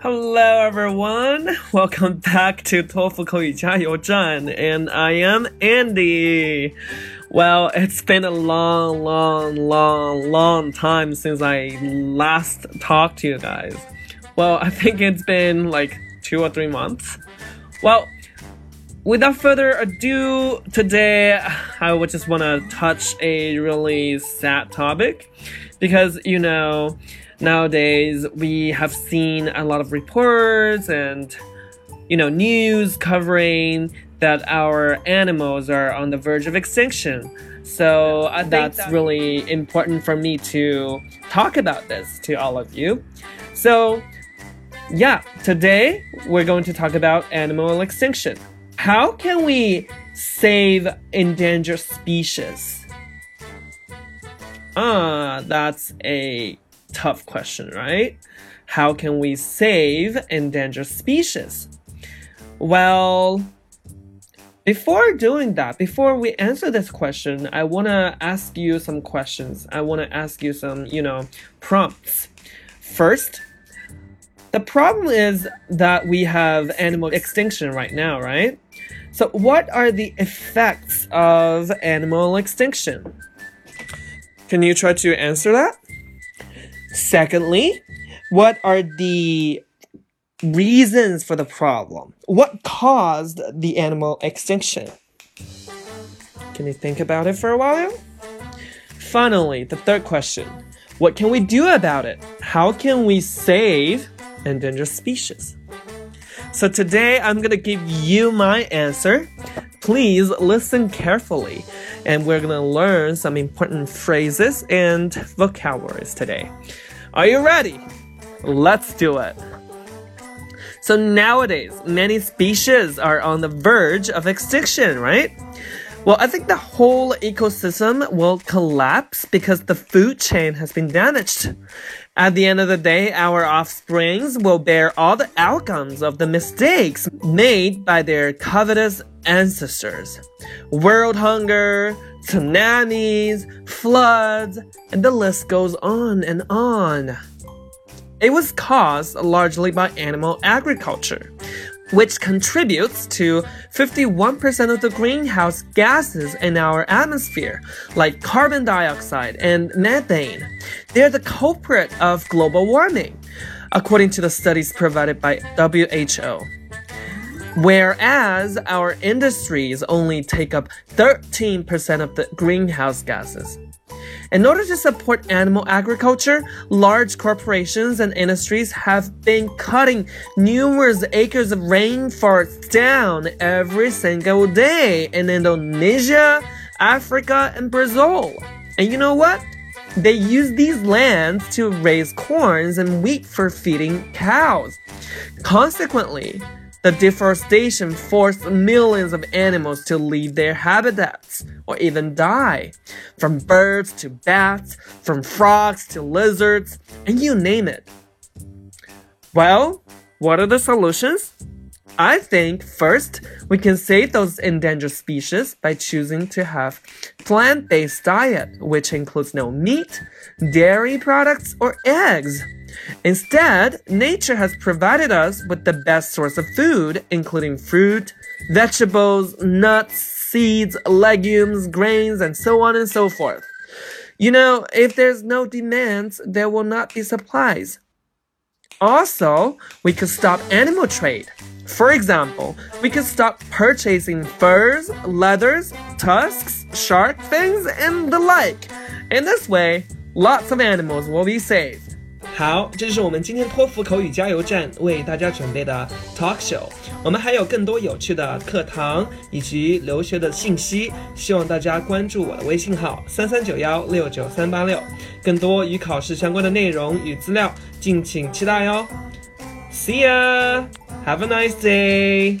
Hello everyone, welcome back to 托福口语加油站 and I am Andy. Well, it's been a long, long, long, long time since I last talked to you guys. Well, I think it's been like two or three months. Well, without further ado, today I would just want to touch a really sad topic. Because, you know, nowadays we have seen a lot of reports and you know news covering that our animals are on the verge of extinction. So uh, that's that really important for me to talk about this to all of you. So yeah today we're going to talk about animal extinction how can we save endangered species ah that's a tough question, right? How can we save endangered species? Well, before doing that, before we answer this question, I want to ask you some questions. I want to ask you some, you know, prompts. First, the problem is that we have animal extinction right now, right? So, what are the effects of animal extinction? Can you try to answer that? Secondly, what are the reasons for the problem? What caused the animal extinction? Can you think about it for a while? Finally, the third question What can we do about it? How can we save endangered species? So today I'm gonna give you my answer. Please listen carefully, and we're gonna learn some important phrases and vocabularies today. Are you ready? Let's do it. So nowadays, many species are on the verge of extinction, right? Well, I think the whole ecosystem will collapse because the food chain has been damaged. At the end of the day, our offsprings will bear all the outcomes of the mistakes made by their covetous ancestors. World hunger, tsunamis, floods, and the list goes on and on. It was caused largely by animal agriculture, which contributes to 51% of the greenhouse gases in our atmosphere, like carbon dioxide and methane. They're the culprit of global warming, according to the studies provided by WHO. Whereas our industries only take up 13% of the greenhouse gases. In order to support animal agriculture, large corporations and industries have been cutting numerous acres of rainforest down every single day in Indonesia, Africa, and Brazil. And you know what? They use these lands to raise corns and wheat for feeding cows. Consequently, the deforestation forced millions of animals to leave their habitats or even die. From birds to bats, from frogs to lizards, and you name it. Well, what are the solutions? I think first, we can save those endangered species by choosing to have plant-based diet, which includes no meat, dairy products, or eggs. Instead, nature has provided us with the best source of food, including fruit, vegetables, nuts, seeds, legumes, grains, and so on and so forth. You know, if there's no demands, there will not be supplies. Also, we could stop animal trade. For example, we could stop purchasing furs, leathers, tusks, shark fins, and the like. In this way, lots of animals will be saved. 好，这就是我们今天托福口语加油站为大家准备的 talk show。我们还有更多有趣的课堂以及留学的信息，希望大家关注我的微信号三三九幺六九三八六，更多与考试相关的内容与资料，敬请期待哟。See ya, Have a nice day.